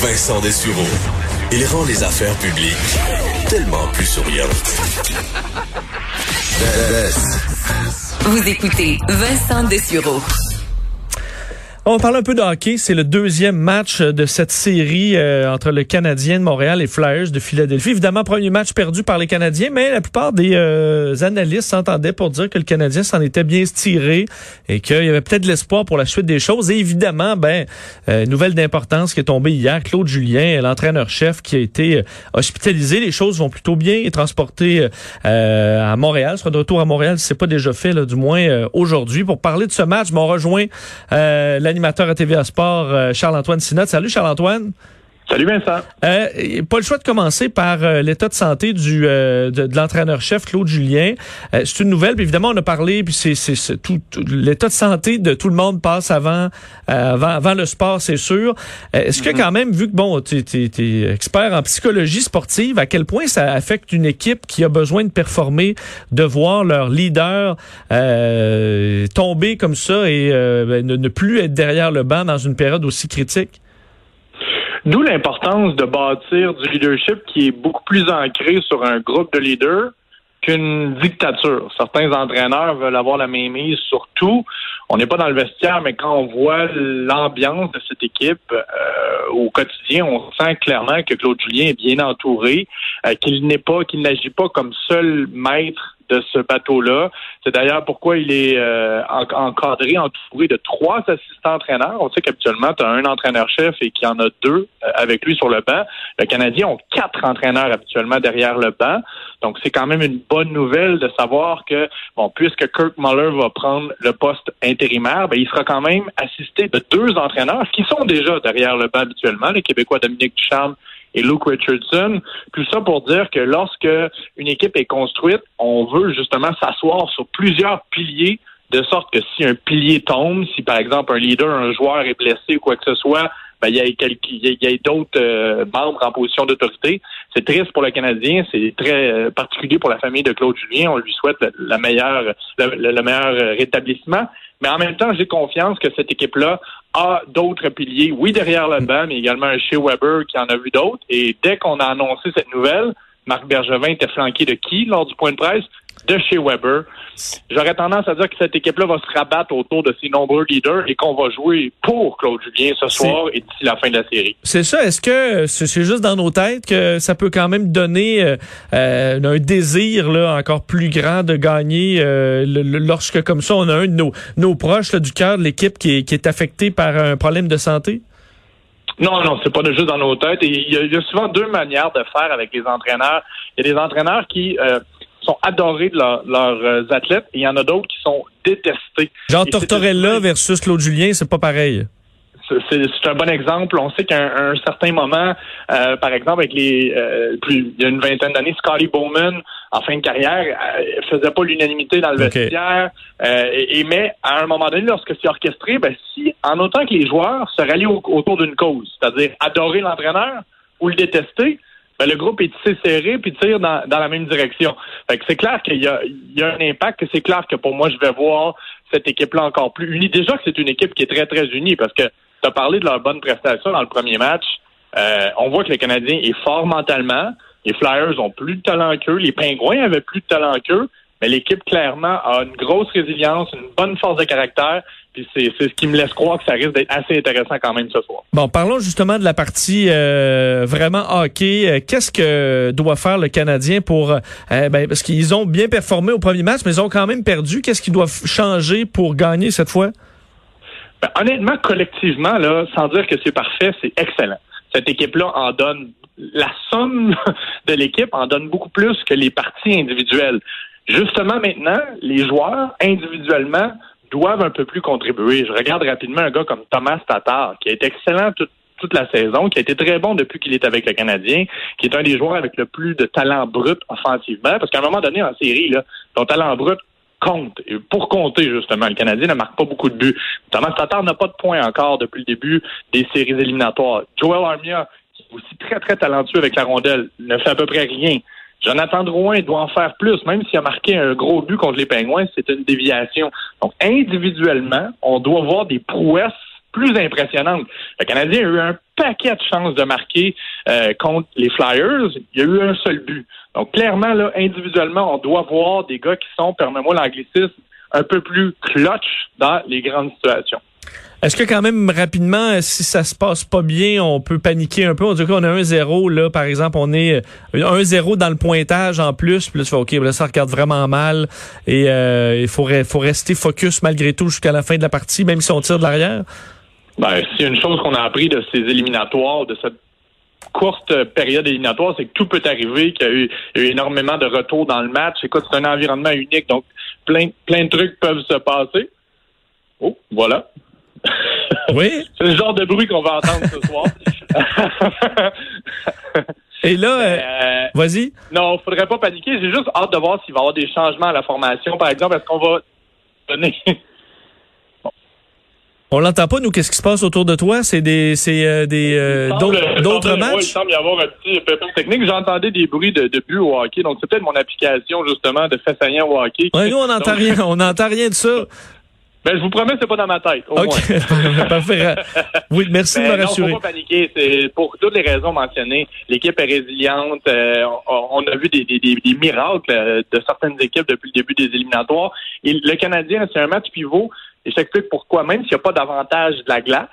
Vincent Dessureau. Il rend les affaires publiques tellement plus souriantes. Vous écoutez Vincent Dessureau. On parle un peu de hockey. C'est le deuxième match de cette série euh, entre le Canadien de Montréal et Flyers de Philadelphie. Évidemment, premier match perdu par les Canadiens, mais la plupart des euh, analystes s'entendaient pour dire que le Canadien s'en était bien tiré et qu'il y avait peut-être de l'espoir pour la suite des choses. Et évidemment, ben, euh, nouvelle d'importance qui est tombée hier, Claude Julien, l'entraîneur-chef qui a été hospitalisé. Les choses vont plutôt bien et transporté à Montréal. Sera de retour à Montréal si c'est pas déjà fait, du moins aujourd'hui. Pour parler de ce match, m'ont rejoint la animateur à TVA Sport, euh, Charles-Antoine Sinot. Salut Charles-Antoine. Salut Vincent. Euh, pas le choix de commencer par euh, l'état de santé du euh, de, l'entraîneur-chef Claude Julien. c'est une nouvelle, puis évidemment on a parlé, puis c'est c'est tout, l'état de santé de tout le monde passe avant avant, avant le sport, c'est sûr. Est-ce que mm-hmm. quand même vu que bon, tu es, expert en psychologie sportive, à quel point ça affecte une équipe qui a besoin de performer, de voir leur leader tomber comme ça et ben, ne plus être derrière le banc dans une période aussi critique? D'où l'importance de bâtir du leadership qui est beaucoup plus ancré sur un groupe de leaders qu'une dictature. Certains entraîneurs veulent avoir la mainmise sur tout. On n'est pas dans le vestiaire, mais quand on voit l'ambiance de cette équipe euh, au quotidien, on sent clairement que Claude Julien est bien entouré, euh, qu'il n'est pas, qu'il n'agit pas comme seul maître de ce bateau-là. C'est d'ailleurs pourquoi il est euh, encadré, entouré de trois assistants entraîneurs. On sait qu'habituellement, tu as un entraîneur-chef et qu'il y en a deux euh, avec lui sur le banc. Le Canadien ont quatre entraîneurs habituellement derrière le banc. Donc, c'est quand même une bonne nouvelle de savoir que, bon, puisque Kirk Muller va prendre le poste intérimaire, ben, il sera quand même assisté de deux entraîneurs qui sont déjà derrière le banc habituellement, les Québécois Dominique Ducharme et Luke Richardson. Tout ça pour dire que lorsque une équipe est construite, on veut justement s'asseoir sur plusieurs piliers de sorte que si un pilier tombe, si par exemple un leader, un joueur est blessé ou quoi que ce soit, ben, il y a, y a d'autres euh, membres en position d'autorité. C'est triste pour le Canadien, c'est très euh, particulier pour la famille de Claude Julien. On lui souhaite la meilleure, le meilleur rétablissement. Mais en même temps, j'ai confiance que cette équipe-là a d'autres piliers, oui, derrière le banc, mais également un chez Weber qui en a vu d'autres. Et dès qu'on a annoncé cette nouvelle, Marc Bergevin était flanqué de qui lors du point de presse? de chez Weber. J'aurais tendance à dire que cette équipe-là va se rabattre autour de ses nombreux leaders et qu'on va jouer pour Claude Julien ce soir et d'ici la fin de la série. C'est ça. Est-ce que c'est juste dans nos têtes que ça peut quand même donner euh, euh, un désir là, encore plus grand de gagner euh, lorsque comme ça on a un de nos, nos proches du cœur de l'équipe qui qui est affecté par un problème de santé? Non, non, c'est pas juste dans nos têtes. il, y a, souvent deux manières de faire avec les entraîneurs. Il y a des entraîneurs qui sont adorés de leurs euh, athlètes et il y en a d'autres qui sont détestés. Jean Tortorella versus Claude Julien, c'est pas pareil. C'est un bon exemple. On sait qu'à un, certain moment, euh, par exemple, avec les euh, plus il y a une vingtaine d'années, Scotty Bowman, en fin de carrière, euh, faisait pas l'unanimité dans le vestiaire. et, mais à un moment donné, lorsque c'est orchestré, ben si, en autant que les joueurs se rallient autour d'une cause, c'est-à-dire adorer l'entraîneur ou le détester, ben, le groupe est tissé serré puis tire dans, la même direction. Fait que c'est clair qu'il y a, un impact, que c'est clair que pour moi, je vais voir cette équipe-là encore plus unie. Déjà que c'est une équipe qui est très, très unie parce que tu as parlé de leur bonne prestation dans le premier match. Euh, on voit que le Canadien est fort mentalement. Les Flyers ont plus de talent qu'eux. Les Pingouins avaient plus de talent qu'eux. Mais l'équipe, clairement, a une grosse résilience, une bonne force de caractère. Puis c'est ce qui me laisse croire que ça risque d'être assez intéressant quand même ce soir. Bon, parlons justement de la partie euh, vraiment hockey. Euh, qu'est-ce que doit faire le Canadien pour... Euh, ben, parce qu'ils ont bien performé au premier match, mais ils ont quand même perdu. Qu'est-ce qu'ils doivent changer pour gagner cette fois? Ben, honnêtement, collectivement, là, sans dire que c'est parfait, c'est excellent. Cette équipe-là en donne... La somme de l'équipe en donne beaucoup plus que les parties individuelles. Justement, maintenant, les joueurs, individuellement, doivent un peu plus contribuer. Je regarde rapidement un gars comme Thomas Tatar, qui a été excellent toute la saison, qui a été très bon depuis qu'il est avec le Canadien, qui est un des joueurs avec le plus de talent brut offensivement, parce qu'à un moment donné en série, là, ton talent brut compte. Pour compter, justement, le Canadien ne marque pas beaucoup de buts. Thomas Tatar n'a pas de points encore depuis le début des séries éliminatoires. Joel Armia, qui est aussi très, très talentueux avec la rondelle, ne fait à peu près rien. Jonathan Drouin doit en faire plus, même s'il a marqué un gros but contre les Pingouins, c'est une déviation. Donc, individuellement, on doit voir des prouesses plus impressionnante. Le Canadien a eu un paquet de chances de marquer euh, contre les Flyers. Il y a eu un seul but. Donc, clairement, là, individuellement, on doit voir des gars qui sont, permets-moi l'anglicisme, un peu plus clutch dans les grandes situations. Est-ce que quand même rapidement, si ça se passe pas bien, on peut paniquer un peu? On dit qu'on a 1-0, là, par exemple, on est 1-0 dans le pointage en plus, puis là, tu fais, OK, là, ça regarde vraiment mal et euh, il faut, faut rester focus malgré tout jusqu'à la fin de la partie, même si on tire de l'arrière? Ben, c'est une chose qu'on a appris de ces éliminatoires, de cette courte période éliminatoire, c'est que tout peut arriver, qu'il y a eu, énormément de retours dans le match. Écoute, c'est un environnement unique, donc plein, plein de trucs peuvent se passer. Oh, voilà. Oui. c'est le genre de bruit qu'on va entendre ce soir. Et là, euh, euh, vas-y. Non, faudrait pas paniquer. J'ai juste hâte de voir s'il va y avoir des changements à la formation. Par exemple, est-ce qu'on va donner On l'entend pas, nous, qu'est-ce qui se passe autour de toi? C'est des c'est euh, des euh, d'autres matchs? il semble y avoir un petit pépin technique. J'entendais des bruits de, de but au hockey, donc c'est peut-être mon application, justement, de saillant au hockey. Ouais, nous, on n'entend rien. On n'entend rien de ça. Ben, je vous promets, c'est pas dans ma tête. Au OK. Parfait. Oui, merci de me rassurer. Non, faut pas paniquer. C'est pour toutes les raisons mentionnées. L'équipe est résiliente. Euh, on, a vu des, des, des, miracles de certaines équipes depuis le début des éliminatoires. Et le Canadien, c'est un match pivot. Et je t'explique pourquoi. Même s'il n'y a pas d'avantage de la glace,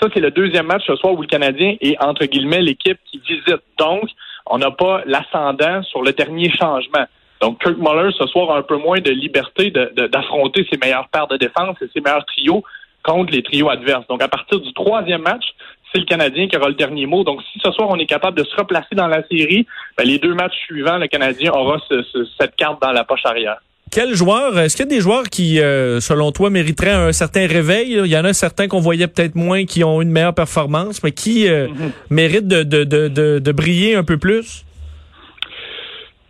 ça, c'est le deuxième match ce soir où le Canadien est, entre guillemets, l'équipe qui visite. Donc, on n'a pas l'ascendant sur le dernier changement. Donc, Kirk Muller, ce soir, a un peu moins de liberté d'affronter ses meilleures paires de défense et ses meilleurs trios contre les trios adverses. Donc, à partir du troisième match, c'est le Canadien qui aura le dernier mot. Donc, si ce soir, on est capable de se replacer dans la série, ben, les deux matchs suivants, le Canadien aura cette carte dans la poche arrière. Quel joueur, est-ce qu'il y a des joueurs qui, euh, selon toi, mériteraient un certain réveil? Il y en a certains qu'on voyait peut-être moins qui ont une meilleure performance, mais qui euh, mhm. méritent de, de, de, de, briller un peu plus?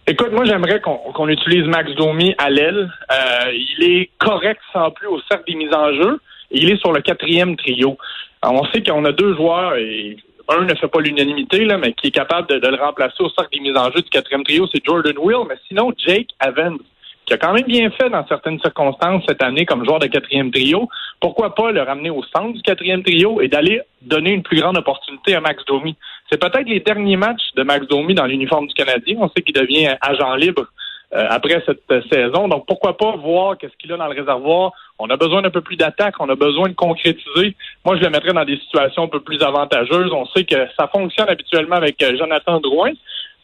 Écoute, moi j'aimerais qu'on utilise Max Domi à l'aile. Euh, il est correct sans plus au cercle des mises en jeu. Et il est sur le quatrième trio. on sait qu'on a deux joueurs et un ne fait pas l'unanimité, là, mais qui est capable de, de, le remplacer au cercle des mises en jeu du quatrième trio, c'est Jordan Will. Mais sinon, Jake Evans qui a quand même bien fait dans certaines circonstances cette année comme joueur de quatrième trio. Pourquoi pas le ramener au centre du quatrième trio et d'aller donner une plus grande opportunité à Max Domi? C'est peut-être les derniers matchs de Max Domi dans l'uniforme du Canadien. On sait qu'il devient agent libre euh, après cette euh, saison. Donc pourquoi pas voir qu'est-ce qu'il a dans le réservoir? On a besoin d'un peu plus d'attaque, on a besoin de concrétiser. Moi, je le mettrais dans des situations un peu plus avantageuses. On sait que ça fonctionne habituellement avec euh, Jonathan Drouin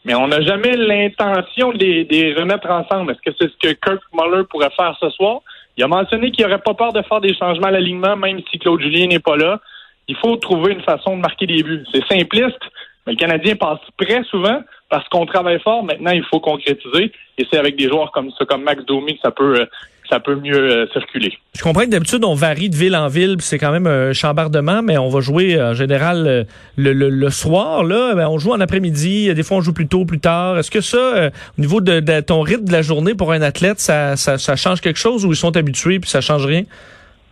mais on n'a jamais l'intention de les, remettre ensemble. Est-ce que c'est ce que Kirk Muller pourrait faire ce soir? Il a mentionné qu'il n'aurait pas peur de faire des changements à l'alignement, même si Claude Julien n'est pas là. Il faut trouver une façon de marquer des buts. C'est simpliste, mais le Canadien passe très souvent parce qu'on travaille fort. Maintenant, il faut concrétiser. Et c'est avec des joueurs comme ça, comme Max Domi, que ça peut, euh, ça peut mieux euh, circuler. Je comprends que d'habitude, on varie de ville en ville, c'est quand même un chambardement, mais on va jouer en général euh, le, le, soir. Là, ben, on joue en après-midi, des fois on joue plus tôt, plus tard. Est-ce que ça, euh, au niveau de, de, ton rythme de la journée pour un athlète, ça, ça, ça change quelque chose ou ils sont habitués puis ça change rien?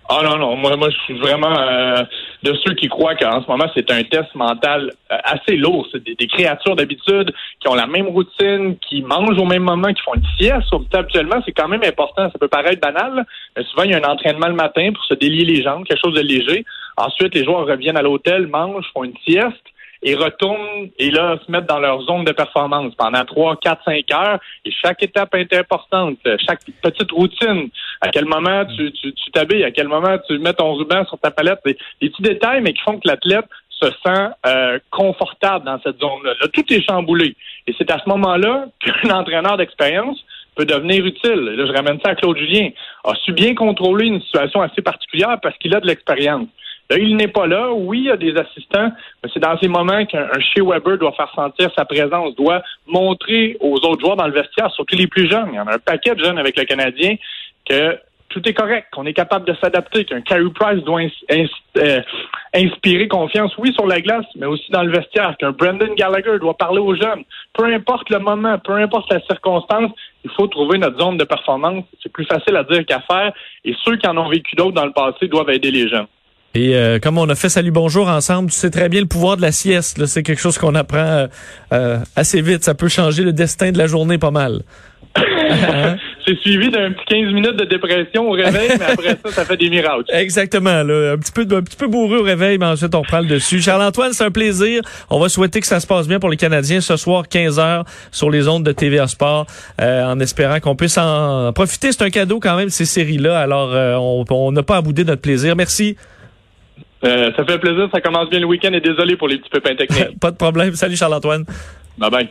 Ah non, non, moi, moi je suis vraiment euh, de ceux qui croient qu'en ce moment, c'est un test mental euh, assez lourd. C'est des, créatures d'habitude qui ont la même routine, qui mangent au même moment, qui font une sieste. Habituellement, c'est quand même important. Ça peut paraître banal, mais souvent, il y a un entraînement le matin pour se délier les jambes, quelque chose de léger. Ensuite, les joueurs reviennent à l'hôtel, mangent, font une sieste et retournent et là se mettent dans leur zone de performance pendant trois, quatre, cinq heures. Et chaque étape est importante. Chaque petite routine. À quel moment tu tu t'habilles, à quel moment tu mets ton ruban sur ta palette? Des, des petits détails, mais qui font que l'athlète se sent euh, confortable dans cette zone-là. Là, tout est chamboulé. Et c'est à ce moment-là qu'un entraîneur d'expérience peut devenir utile. Là, je ramène ça à Claude Julien. A su bien contrôler une situation assez particulière parce qu'il a de l'expérience. Là, il n'est pas là. Oui, il y a des assistants, mais c'est dans ces moments qu'un chez Weber doit faire sentir sa présence, doit montrer aux autres joueurs dans le vestiaire, surtout les plus jeunes. Il y en a un paquet de jeunes avec le Canadien que tout est correct, qu'on est capable de s'adapter, qu'un Carey Price doit euh, inspirer confiance, oui, sur la glace, mais aussi dans le vestiaire, qu'un Brendan Gallagher doit parler aux jeunes. Peu importe le moment, peu importe la circonstance, il faut trouver notre zone de performance. C'est plus facile à dire qu'à faire, et ceux qui en ont vécu d'autres dans le passé doivent aider les jeunes. Et euh, comme on a fait Salut Bonjour ensemble, tu sais très bien le pouvoir de la sieste. C'est quelque chose qu'on apprend euh, euh, assez vite. Ça peut changer le destin de la journée pas mal. Hein? c'est suivi d'un petit 15 minutes de dépression au réveil, mais après ça, ça fait des miracles. Exactement, là. Un petit peu, un petit peu bourru au réveil, mais ensuite on reprend le dessus. Charles-Antoine, c'est un plaisir. On va souhaiter que ça se passe bien pour les Canadiens ce soir, 15 h sur les ondes de TVA Sport, euh, en espérant qu'on puisse en profiter. C'est un cadeau quand même, ces séries-là. Alors, euh, on n'a pas à bouder notre plaisir. Merci. Euh, ça fait plaisir. Ça commence bien le week-end et désolé pour les petits pépins techniques. pas de problème. Salut Charles-Antoine. Bye bye.